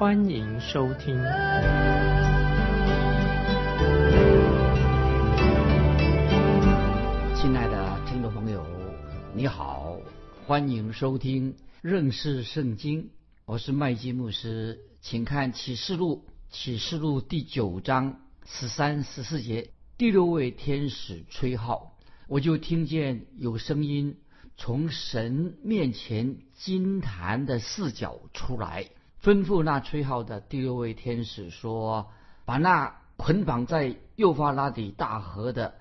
欢迎收听。亲爱的听众朋友，你好，欢迎收听认识圣经。我是麦基牧师，请看启示录，启示录第九章十三、十四节，第六位天使吹号。我就听见有声音从神面前金坛的四角出来，吩咐那吹号的第六位天使说：“把那捆绑在幼发拉底大河的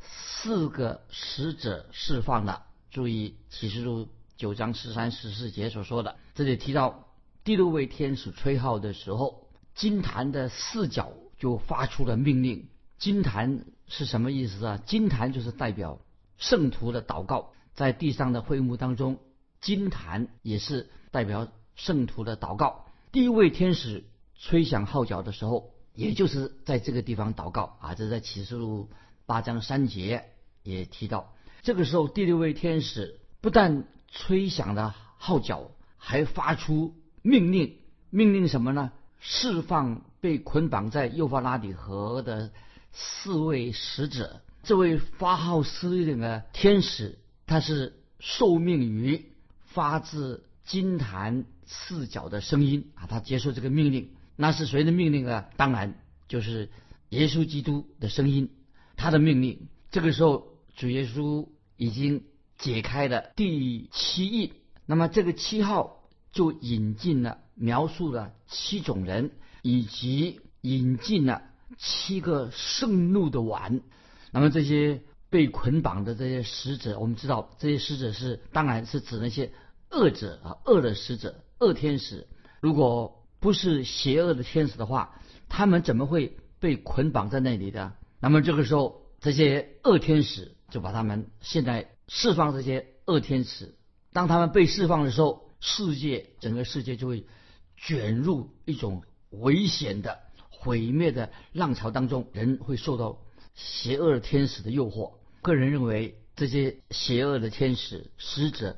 四个使者释放了。”注意启示录九章十三、十四节所说的，这里提到第六位天使吹号的时候，金坛的四角就发出了命令。金坛是什么意思啊？金坛就是代表圣徒的祷告，在地上的会幕当中，金坛也是代表圣徒的祷告。第一位天使吹响号角的时候，也就是在这个地方祷告啊。这在启示录八章三节也提到。这个时候，第六位天使不但吹响了号角，还发出命令。命令什么呢？释放被捆绑在幼发拉底河的。四位使者，这位发号施令的天使，他是受命于发自金坛四角的声音啊，他接受这个命令，那是谁的命令呢？当然就是耶稣基督的声音，他的命令。这个时候，主耶稣已经解开了第七印，那么这个七号就引进了，描述了七种人，以及引进了。七个盛怒的碗，那么这些被捆绑的这些使者，我们知道这些使者是，当然是指那些恶者啊，恶的使者，恶天使。如果不是邪恶的天使的话，他们怎么会被捆绑在那里的？那么这个时候，这些恶天使就把他们现在释放这些恶天使。当他们被释放的时候，世界整个世界就会卷入一种危险的。毁灭的浪潮当中，人会受到邪恶天使的诱惑。个人认为，这些邪恶的天使使者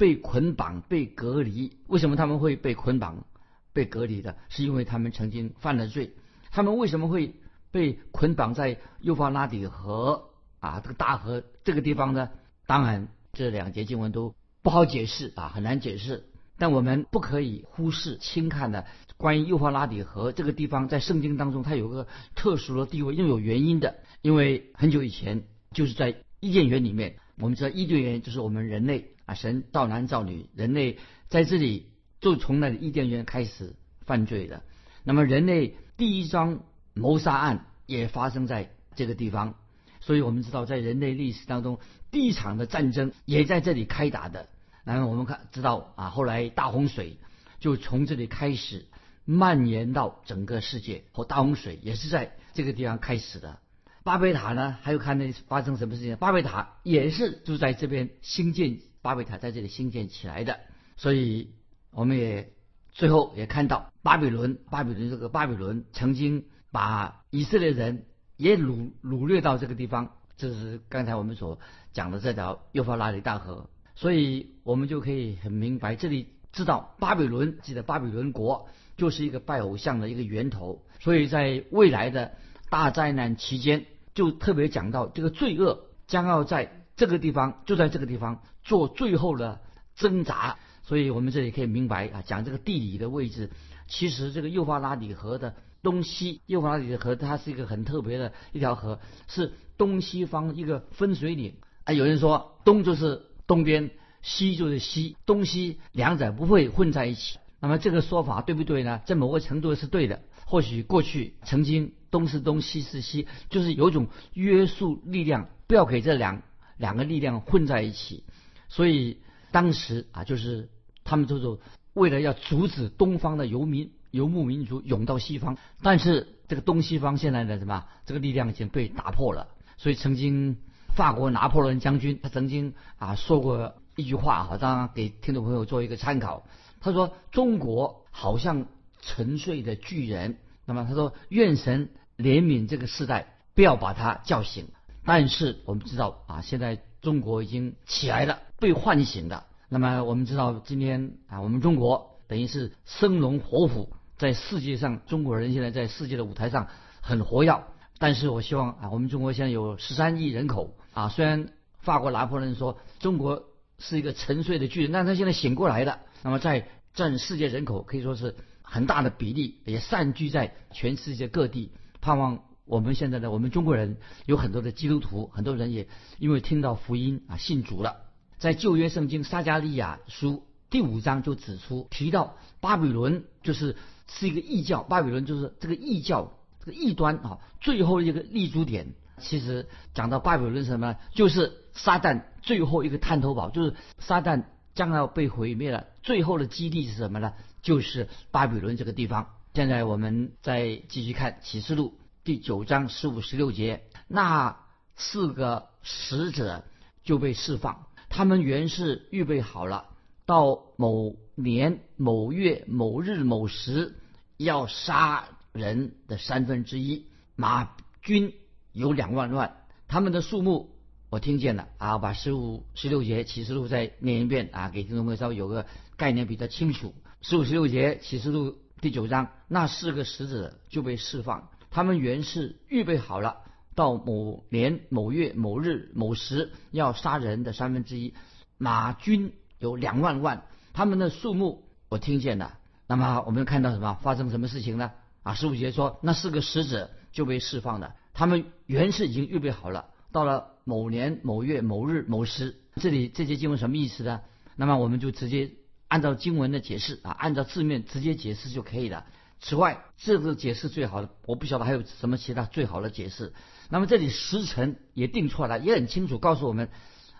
被捆绑、被隔离。为什么他们会被捆绑、被隔离的？是因为他们曾经犯了罪。他们为什么会被捆绑在幼发拉底河啊这个大河这个地方呢？当然，这两节经文都不好解释啊，很难解释。但我们不可以忽视、轻看的关于幼发拉底河这个地方，在圣经当中它有个特殊的地位，又有原因的。因为很久以前，就是在伊甸园里面，我们知道伊甸园就是我们人类神造男造女，人类在这里就从那伊甸园开始犯罪的。那么人类第一桩谋杀案也发生在这个地方，所以我们知道在人类历史当中第一场的战争也在这里开打的。然后我们看知道啊，后来大洪水就从这里开始蔓延到整个世界，和大洪水也是在这个地方开始的。巴贝塔呢，还有看那发生什么事情？巴贝塔也是就在这边兴建，巴贝塔在这里兴建起来的。所以我们也最后也看到巴比伦，巴比伦这个巴比伦曾经把以色列人也掳掳掠到这个地方，这是刚才我们所讲的这条幼发拉底大河。所以我们就可以很明白，这里知道巴比伦，记得巴比伦国就是一个拜偶像的一个源头。所以在未来的大灾难期间，就特别讲到这个罪恶将要在这个地方，就在这个地方做最后的挣扎。所以我们这里可以明白啊，讲这个地理的位置，其实这个幼发拉底河的东西，幼发拉底河它是一个很特别的一条河，是东西方一个分水岭啊。有人说东就是。东边西就是西，东西两者不会混在一起。那么这个说法对不对呢？在某个程度是对的。或许过去曾经东是东西是西，就是有种约束力量，不要给这两两个力量混在一起。所以当时啊，就是他们就是为了要阻止东方的游民游牧民族涌到西方，但是这个东西方现在的什么这个力量已经被打破了。所以曾经法国拿破仑将军他曾经啊说过一句话啊，当然给听众朋友做一个参考。他说：“中国好像沉睡的巨人。”那么他说：“愿神怜悯这个时代，不要把他叫醒。”但是我们知道啊，现在中国已经起来了，被唤醒的。那么我们知道今天啊，我们中国等于是生龙活虎，在世界上，中国人现在在世界的舞台上很活跃。但是我希望啊，我们中国现在有十三亿人口啊，虽然法国拿破仑说中国是一个沉睡的巨人，但他现在醒过来了。那么在占世界人口可以说是很大的比例，也散居在全世界各地。盼望我们现在的我们中国人有很多的基督徒，很多人也因为听到福音啊信主了。在旧约圣经撒加利亚书第五章就指出提到巴比伦就是是一个异教，巴比伦就是这个异教这个异端啊最后一个立足点。其实讲到巴比伦什么，就是撒旦最后一个探头堡，就是撒旦。将要被毁灭了，最后的基地是什么呢？就是巴比伦这个地方。现在我们再继续看启示录第九章十五十六节，那四个使者就被释放，他们原是预备好了，到某年某月某日某时要杀人的三分之一，马军有两万万，他们的数目。我听见了啊，把十五、十六节启示录再念一遍啊，给听众朋友稍微有个概念比较清楚。十五、十六节启示录第九章，那四个使者就被释放，他们原是预备好了，到某年某月某日某时要杀人的三分之一，马军有两万万，他们的数目我听见了。那么我们看到什么？发生什么事情呢？啊，十五节说那四个使者就被释放了，他们原是已经预备好了，到了。某年某月某日某时，这里这些经文什么意思呢？那么我们就直接按照经文的解释啊，按照字面直接解释就可以了。此外，这个解释最好的，我不晓得还有什么其他最好的解释。那么这里时辰也定出来了，也很清楚告诉我们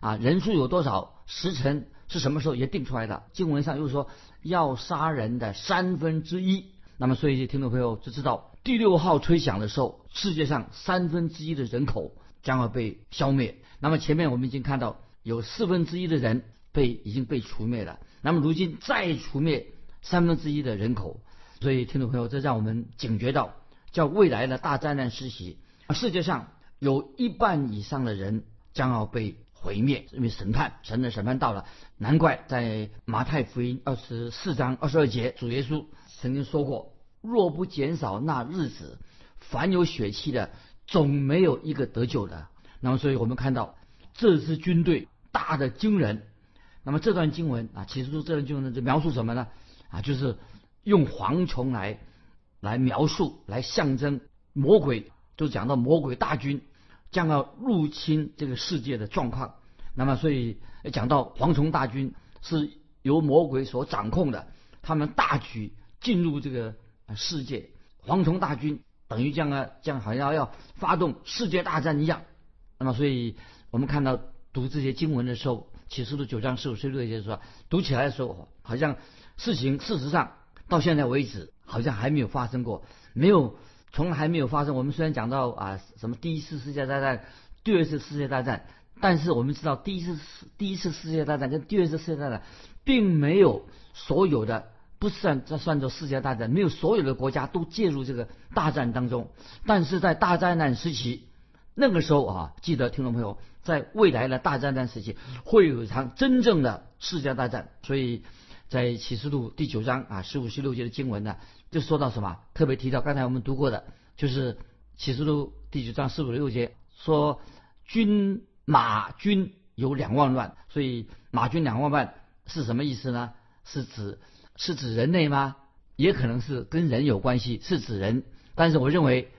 啊，人数有多少，时辰是什么时候也定出来的。经文上又说要杀人的三分之一，那么所以听众朋友就知道第六号吹响的时候，世界上三分之一的人口。将要被消灭。那么前面我们已经看到有四分之一的人被已经被除灭了。那么如今再除灭三分之一的人口，所以听众朋友，这让我们警觉到，叫未来的大灾难施袭，世界上有一半以上的人将要被毁灭，因为审判，神的审判到了。难怪在马太福音二十四章二十二节，主耶稣曾经说过：若不减少那日子，凡有血气的。总没有一个得救的。那么，所以我们看到这支军队大的惊人。那么这段经文啊，其实这段经文就描述什么呢？啊，就是用蝗虫来来描述，来象征魔鬼，就讲到魔鬼大军将要入侵这个世界的状况。那么，所以讲到蝗虫大军是由魔鬼所掌控的，他们大举进入这个世界，蝗虫大军。等于这样啊，这样好像要发动世界大战一样。那么，所以我们看到读这些经文的时候，启示录九章十五、十六节说，读起来的时候，好像事情事实上到现在为止，好像还没有发生过，没有，从来没有发生。我们虽然讲到啊，什么第一次世界大战、第二次世界大战，但是我们知道第一次第一次世界大战跟第二次世界大战，并没有所有的。不算这算作世界大战，没有所有的国家都介入这个大战当中。但是在大灾难时期，那个时候啊，记得听众朋友，在未来的大灾难时期会有一场真正的世界大战。所以在启示录第九章啊十五十六节的经文呢，就说到什么？特别提到刚才我们读过的，就是启示录第九章十五十六节说军马军有两万万，所以马军两万万是什么意思呢？是指。是指人类吗？也可能是跟人有关系，是指人。但是我认为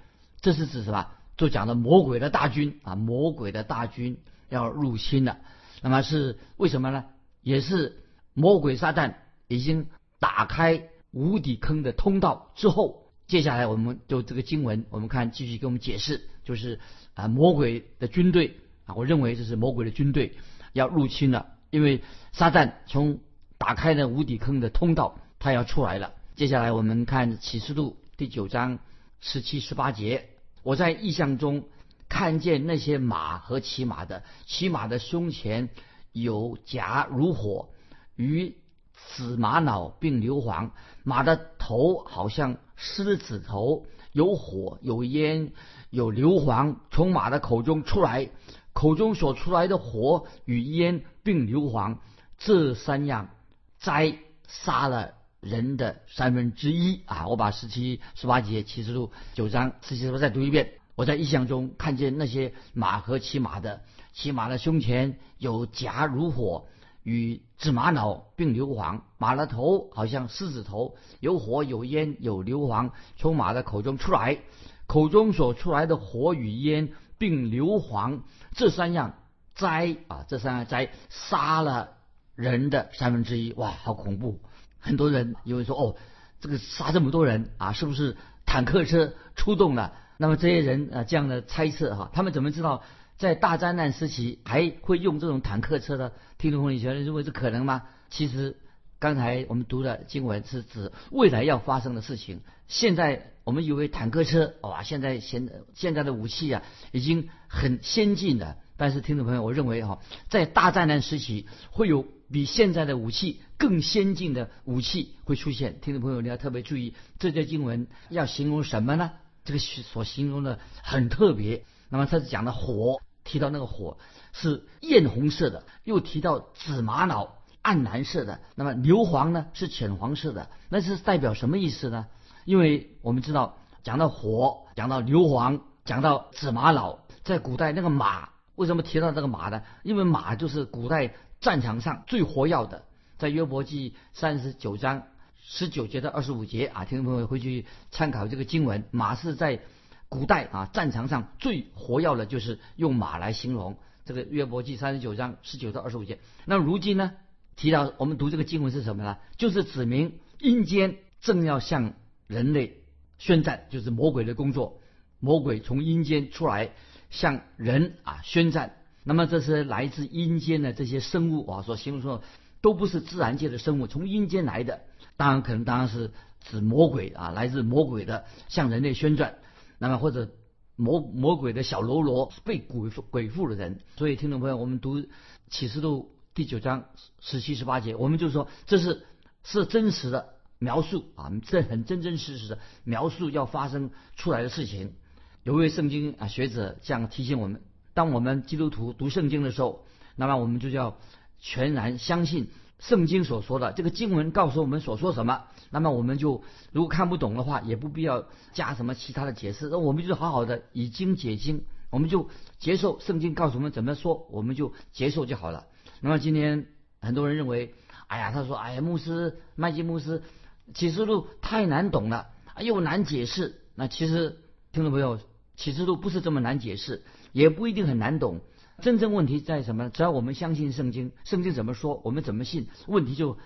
这是指什么？就讲的魔鬼的大军啊，魔鬼的大军要入侵了。那么是为什么呢？也是魔鬼撒旦已经打开无底坑的通道之后，接下来我们就这个经文，我们看继续给我们解释，就是啊魔鬼的军队啊，我认为这是魔鬼的军队要入侵了，因为撒旦从打开了无底坑的通道，他要出来了。接下来我们看启示录第九章十七、十八节。我在意象中看见那些马和骑马的，骑马的胸前有甲如火，与紫玛瑙并硫磺，马的头好像狮子头，有火有烟有硫磺从马的口中出来，口中所出来的火与烟并硫磺，这三样灾杀了人的三分之一啊！我把十七、十八节启示录九章十七、十八再读一遍。我在意象中看见那些马和骑马的，骑马的胸前有甲如火。与紫玛瑙并硫磺，马的头好像狮子头，有火有烟有硫磺从马的口中出来，口中所出来的火与烟并硫磺这三样灾啊，这三样灾杀了人的三分之一，哇，好恐怖！很多人以为说哦，这个杀这么多人啊，是不是坦克车出动了？那么这些人啊，这样的猜测哈，他们怎么知道？在大灾难时期还会用这种坦克车的？听众朋友，你觉得认为是可能吗？其实刚才我们读的经文是指未来要发生的事情。现在我们以为坦克车哇，现在现现在的武器啊已经很先进了。但是听众朋友，我认为哈，在大灾难时期会有比现在的武器更先进的武器会出现。听众朋友，你要特别注意，这节经文要形容什么呢？这个所形容的很特别。那么它是讲的火。提到那个火是艳红色的，又提到紫玛瑙暗蓝色的，那么硫磺呢是浅黄色的，那是代表什么意思呢？因为我们知道讲到火，讲到硫磺，讲到紫玛瑙，在古代那个马为什么提到这个马呢？因为马就是古代战场上最活跃的，在约伯记三十九章十九节到二十五节啊，听众朋友回去参考这个经文，马是在。古代啊，战场上最活跃的，就是用马来形容。这个约伯记三十九章十九到二十五节。那如今呢，提到我们读这个经文是什么呢？就是指明阴间正要向人类宣战，就是魔鬼的工作。魔鬼从阴间出来，向人啊宣战。那么这是来自阴间的这些生物啊，所形容说都不是自然界的生物，从阴间来的。当然可能当然是指魔鬼啊，来自魔鬼的向人类宣战。那么或者魔魔鬼的小喽啰被鬼鬼附的人，所以听众朋友，我们读启示录第九章十七十八节，我们就说这是是真实的描述啊，这很真真实实的描述要发生出来的事情。有位圣经啊学者这样提醒我们：当我们基督徒读圣经的时候，那么我们就要全然相信。圣经所说的这个经文告诉我们所说什么，那么我们就如果看不懂的话，也不必要加什么其他的解释，那我们就好好的以经解经，我们就接受圣经告诉我们怎么说，我们就接受就好了。那么今天很多人认为，哎呀，他说，哎呀，牧师麦基牧师启示录太难懂了，又难解释。那其实听众朋友，启示录不是这么难解释，也不一定很难懂。真正问题在什么？只要我们相信圣经，圣经怎么说，我们怎么信。问题就，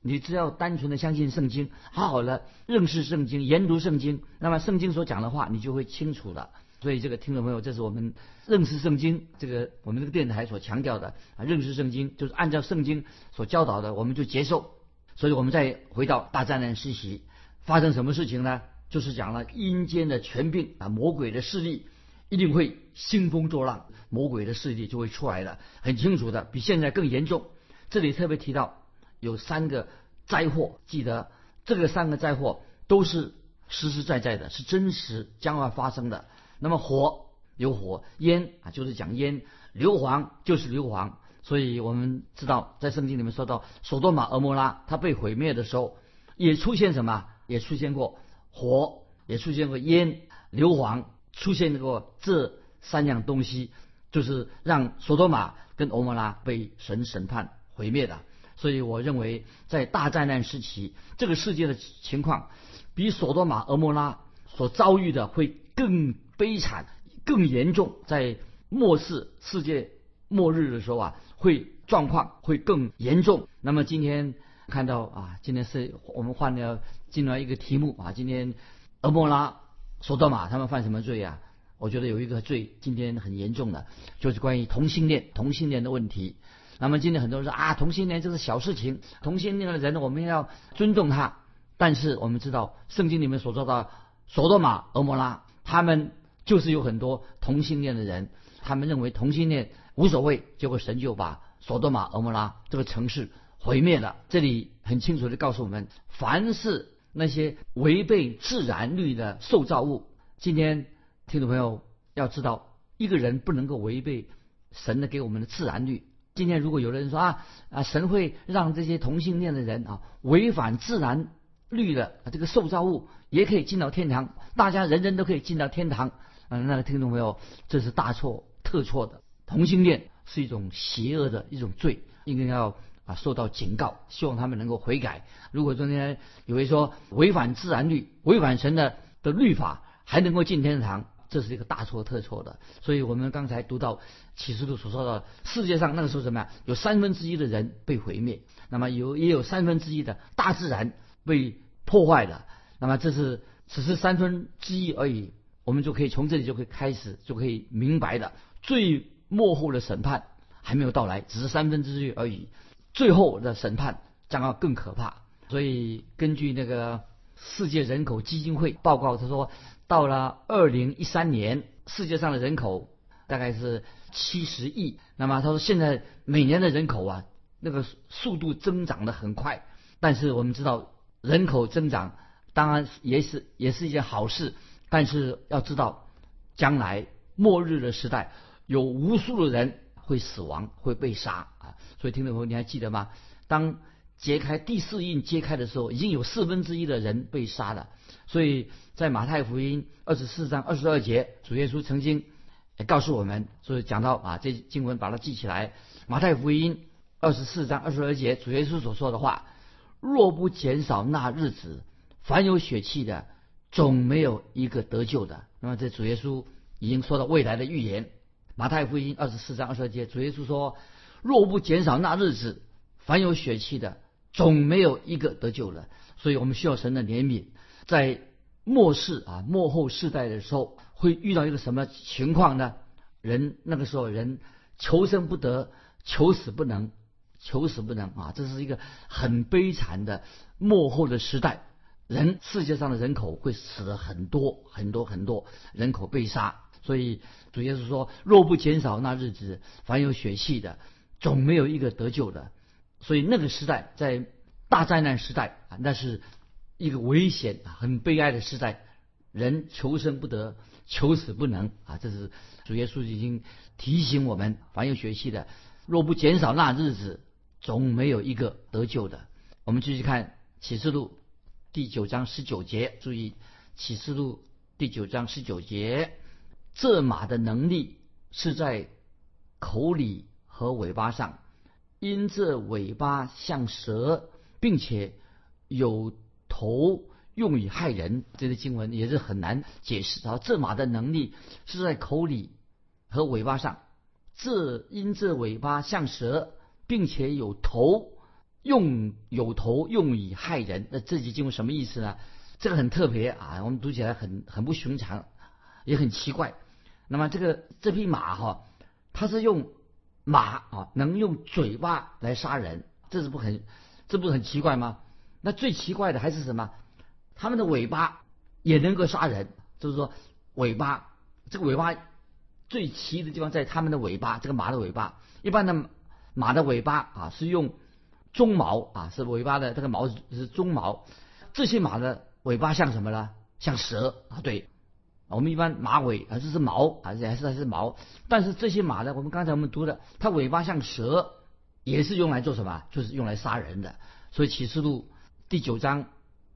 你只要单纯的相信圣经，好好的认识圣经，研读圣经，那么圣经所讲的话，你就会清楚了。所以这个听众朋友，这是我们认识圣经，这个我们这个电台所强调的啊，认识圣经就是按照圣经所教导的，我们就接受。所以我们再回到大灾难时期，发生什么事情呢？就是讲了阴间的权柄啊，魔鬼的势力。一定会兴风作浪，魔鬼的势力就会出来了，很清楚的，比现在更严重。这里特别提到有三个灾祸，记得这个三个灾祸都是实实在在的，是真实将要发生的。那么火有火，烟啊就是讲烟，硫磺就是硫磺。所以我们知道，在圣经里面说到，索多玛、俄摩拉它被毁灭的时候，也出现什么？也出现过火，也出现过烟、硫磺。出现过这三样东西，就是让索多玛跟欧摩拉被神审判毁灭的。所以我认为，在大灾难时期，这个世界的情况比索多玛、俄摩拉所遭遇的会更悲惨、更严重。在末世世界末日的时候啊，会状况会更严重。那么今天看到啊，今天是我们换了进来一个题目啊，今天俄摩拉。索多玛，他们犯什么罪啊？我觉得有一个罪，今天很严重的，就是关于同性恋、同性恋的问题。那么今天很多人说啊，同性恋这是小事情，同性恋的人我们要尊重他。但是我们知道圣经里面所说的索多玛、俄摩拉，他们就是有很多同性恋的人，他们认为同性恋无所谓，结果神就把索多玛、俄摩拉这个城市毁灭了。这里很清楚的告诉我们，凡是那些违背自然律的受造物，今天听众朋友要知道，一个人不能够违背神的给我们的自然律。今天如果有的人说啊啊，神会让这些同性恋的人啊违反自然律的这个受造物也可以进到天堂，大家人人都可以进到天堂。嗯，那个听众朋友，这是大错特错的。同性恋是一种邪恶的一种罪，应该要啊受到警告，希望他们能够悔改。如果中间有人说违反自然律、违反神的的律法，还能够进天堂。这是一个大错特错的，所以我们刚才读到启示录所说的，世界上那个时候什么呀？有三分之一的人被毁灭，那么有也有三分之一的大自然被破坏了，那么这是只是三分之一而已，我们就可以从这里就可以开始就可以明白的，最幕后的审判还没有到来，只是三分之一而已，最后的审判将要更可怕。所以根据那个世界人口基金会报告，他说。到了二零一三年，世界上的人口大概是七十亿。那么他说，现在每年的人口啊，那个速度增长的很快。但是我们知道，人口增长当然也是也是一件好事。但是要知道，将来末日的时代，有无数的人会死亡，会被杀啊。所以听众朋友，你还记得吗？当揭开第四印揭开的时候，已经有四分之一的人被杀了。所以在马太福音二十四章二十二节，主耶稣曾经告诉我们，所以讲到啊，这经文把它记起来。马太福音二十四章二十二节，主耶稣所说的话：若不减少那日子，凡有血气的，总没有一个得救的。那么这主耶稣已经说到未来的预言。马太福音二十四章二十二节，主耶稣说：若不减少那日子，凡有血气的，总没有一个得救的。所以我们需要神的怜悯。在末世啊，末后世代的时候，会遇到一个什么情况呢？人那个时候，人求生不得，求死不能，求死不能啊！这是一个很悲惨的末后的时代。人世界上的人口会死了很多很多很多，人口被杀。所以主耶稣说：“若不减少那日子，凡有血气的，总没有一个得救的。”所以那个时代，在大灾难时代啊，那是。一个危险、很悲哀的时代，人求生不得，求死不能啊！这是主耶稣已经提醒我们，凡有血气的，若不减少那日子，总没有一个得救的。我们继续看启示录第九章十九节，注意启示录第九章十九节，这马的能力是在口里和尾巴上，因这尾巴像蛇，并且有。头用以害人，这个经文也是很难解释啊。这马的能力是在口里和尾巴上，这因这尾巴像蛇，并且有头，用有头用以害人。那这句经文什么意思呢？这个很特别啊，我们读起来很很不寻常，也很奇怪。那么这个这匹马哈，它是用马啊，能用嘴巴来杀人，这是不很这不是很奇怪吗？那最奇怪的还是什么？他们的尾巴也能够杀人，就是说尾巴这个尾巴最奇的地方在他们的尾巴，这个马的尾巴。一般的马的尾巴啊是用鬃毛啊，是尾巴的这个毛是鬃毛。这些马的尾巴像什么呢？像蛇啊，对。我们一般马尾啊这是毛啊，还是还是毛。但是这些马呢，我们刚才我们读的，它尾巴像蛇，也是用来做什么？就是用来杀人的。所以启示录。第九章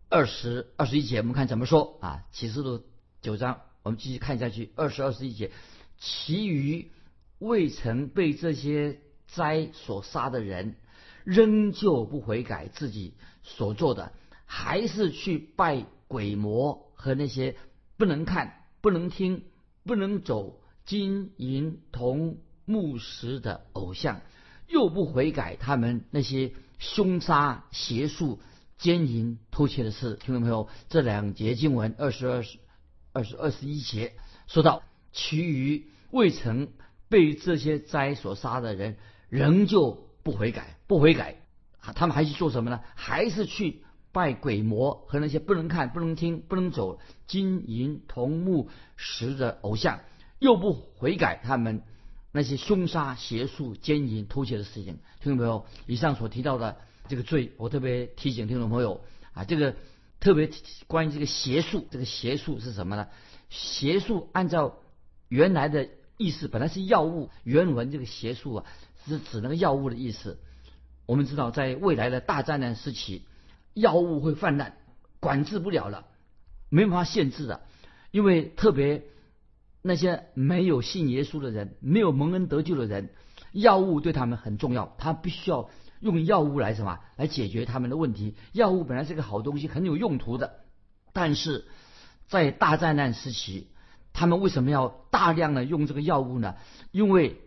二十二十一节，我们看怎么说啊？启示录九章，我们继续看下去。二十二十一节，其余未曾被这些灾所杀的人，仍旧不悔改自己所做的，还是去拜鬼魔和那些不能看、不能听、不能走金银铜木石的偶像，又不悔改他们那些凶杀邪术。奸淫偷窃的事，听众朋友，这两节经文二十二、二十二十一节说到，其余未曾被这些灾所杀的人，仍旧不悔改，不悔改！他们还去做什么呢？还是去拜鬼魔和那些不能看、不能听、不能走金银铜木石的偶像，又不悔改他们那些凶杀、邪术、奸淫、偷窃的事情。听众朋友，以上所提到的这个罪，我特别提醒听众朋友啊，这个特别关于这个邪术，这个邪术是什么呢？邪术按照原来的意思，本来是药物，原文这个邪术啊是指那个药物的意思。我们知道，在未来的大灾难时期，药物会泛滥，管制不了了，没办法限制的，因为特别那些没有信耶稣的人，没有蒙恩得救的人，药物对他们很重要，他必须要用药物来什么来解决他们的问题。药物本来是个好东西，很有用途的，但是在大灾难时期，他们为什么要大量的用这个药物呢？因为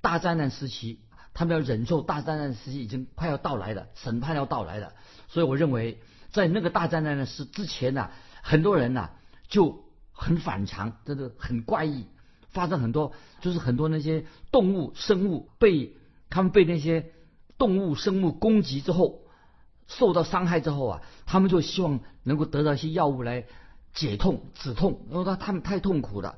大灾难时期。他们要忍受大灾难时期已经快要到来了，审判要到来了，所以我认为在那个大灾难的时之前呢，很多人呢就很反常，真的很怪异，发生很多就是很多那些动物生物被他们被那些动物生物攻击之后受到伤害之后啊，他们就希望能够得到一些药物来解痛止痛，因为他他们太痛苦了，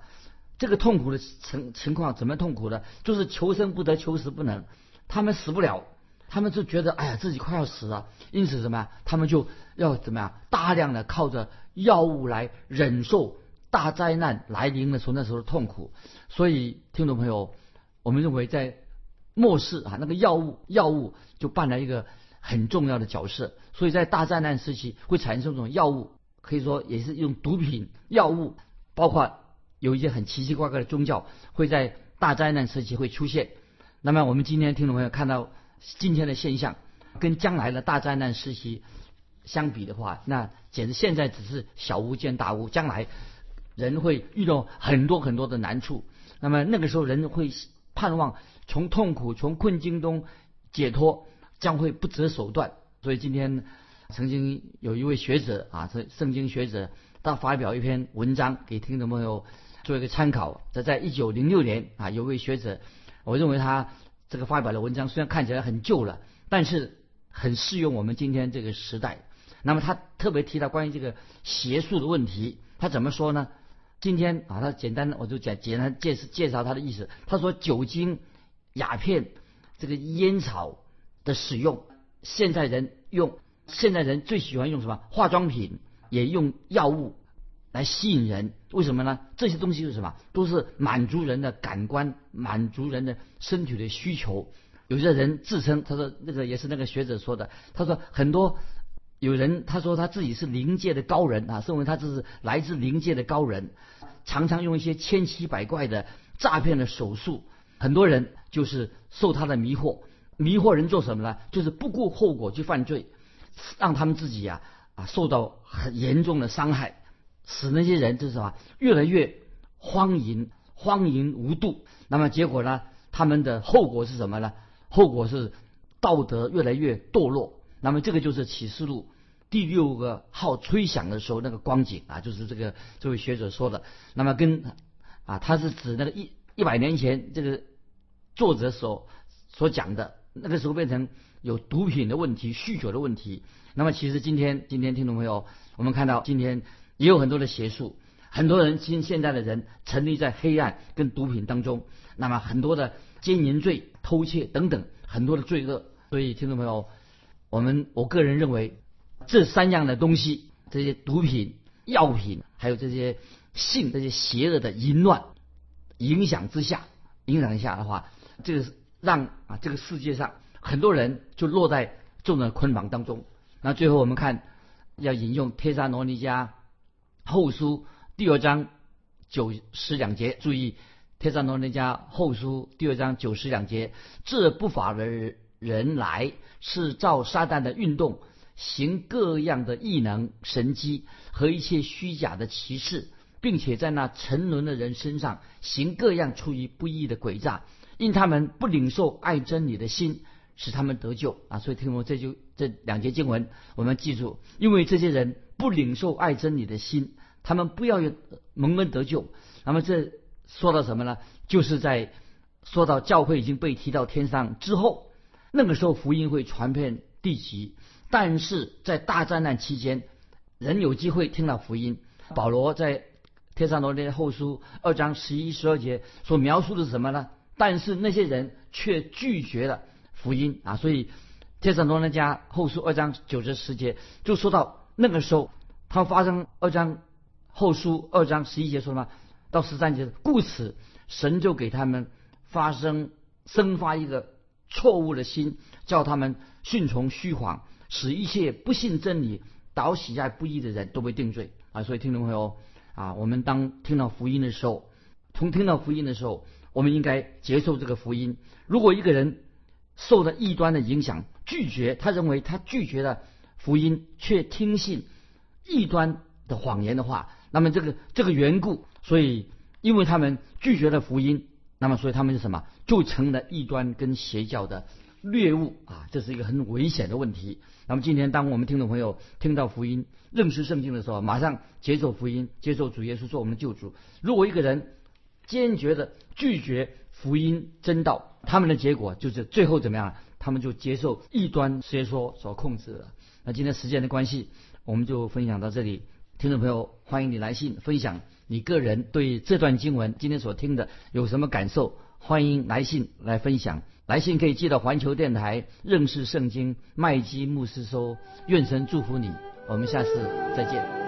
这个痛苦的情情况怎么痛苦呢？就是求生不得，求死不能。他们死不了，他们就觉得哎呀自己快要死了，因此什么呀？他们就要怎么样？大量的靠着药物来忍受大灾难来临的时候那时候的痛苦。所以听众朋友，我们认为在末世啊，那个药物药物就扮了一个很重要的角色。所以在大灾难时期会产生这种药物，可以说也是一种毒品药物，包括有一些很奇奇怪怪的宗教会在大灾难时期会出现。那么我们今天听众朋友看到今天的现象，跟将来的大灾难时期相比的话，那简直现在只是小巫见大巫，将来人会遇到很多很多的难处。那么那个时候人会盼望从痛苦、从困境中解脱，将会不择手段。所以今天曾经有一位学者啊，是圣经学者，他发表一篇文章给听众朋友做一个参考。这在一九零六年啊，有位学者。我认为他这个发表的文章虽然看起来很旧了，但是很适用我们今天这个时代。那么他特别提到关于这个邪术的问题，他怎么说呢？今天啊，他简单的我就简简单介介绍他的意思。他说酒精、鸦片、这个烟草的使用，现在人用，现在人最喜欢用什么？化妆品也用药物。来吸引人，为什么呢？这些东西是什么？都是满足人的感官，满足人的身体的需求。有些人自称，他说那个也是那个学者说的，他说很多有人他说他自己是灵界的高人啊，认为他这是来自灵界的高人，常常用一些千奇百怪的诈骗的手术，很多人就是受他的迷惑，迷惑人做什么呢？就是不顾后果去犯罪，让他们自己呀啊受到很严重的伤害。使那些人就是什么越来越荒淫、荒淫无度。那么结果呢？他们的后果是什么呢？后果是道德越来越堕落。那么这个就是启示录第六个号吹响的时候那个光景啊，就是这个这位学者说的。那么跟啊，他是指那个一一百年前这个作者所所讲的那个时候变成有毒品的问题、酗酒的问题。那么其实今天今天听众朋友，我们看到今天。也有很多的邪术，很多人今现在的人沉溺在黑暗跟毒品当中，那么很多的奸淫罪、偷窃等等很多的罪恶。所以听众朋友，我们我个人认为，这三样的东西，这些毒品、药品，还有这些性这些邪恶的淫乱影响之下，影响一下的话，这个让啊这个世界上很多人就落在这种的捆绑当中。那最后我们看，要引用帖撒罗尼迦。后书第二章九十两节，注意，天上罗尼家后书第二章九十两节，这不法的人来是照撒旦的运动，行各样的异能、神迹和一切虚假的奇事，并且在那沉沦的人身上行各样出于不义的诡诈，因他们不领受爱真理的心，使他们得救啊！所以听我这就这两节经文，我们记住，因为这些人不领受爱真理的心。他们不要有蒙恩得救，那么这说到什么呢？就是在说到教会已经被提到天上之后，那个时候福音会传遍地极。但是在大灾难期间，人有机会听到福音。保罗在天上罗尼迦后书二章十一、十二节所描述的是什么呢？但是那些人却拒绝了福音啊！所以天上罗尼家后书二章九至十节就说到那个时候，他发生二章后书二章十一节说什么？到十三节，故此神就给他们发生生发一个错误的心，叫他们顺从虚谎，使一切不信真理、倒喜爱不义的人都被定罪啊！所以听众朋友啊，我们当听到福音的时候，从听到福音的时候，我们应该接受这个福音。如果一个人受了异端的影响，拒绝他认为他拒绝了福音，却听信异端的谎言的话，那么这个这个缘故。所以，因为他们拒绝了福音，那么所以他们是什么？就成了异端跟邪教的猎物啊！这是一个很危险的问题。那么今天，当我们听众朋友听到福音、认识圣经的时候，马上接受福音，接受主耶稣做我们的救主。如果一个人坚决的拒绝福音真道，他们的结果就是最后怎么样？他们就接受异端邪说所控制了。那今天时间的关系，我们就分享到这里。听众朋友，欢迎你来信分享。你个人对这段经文今天所听的有什么感受？欢迎来信来分享。来信可以寄到环球电台认识圣经麦基牧师收。愿神祝福你，我们下次再见。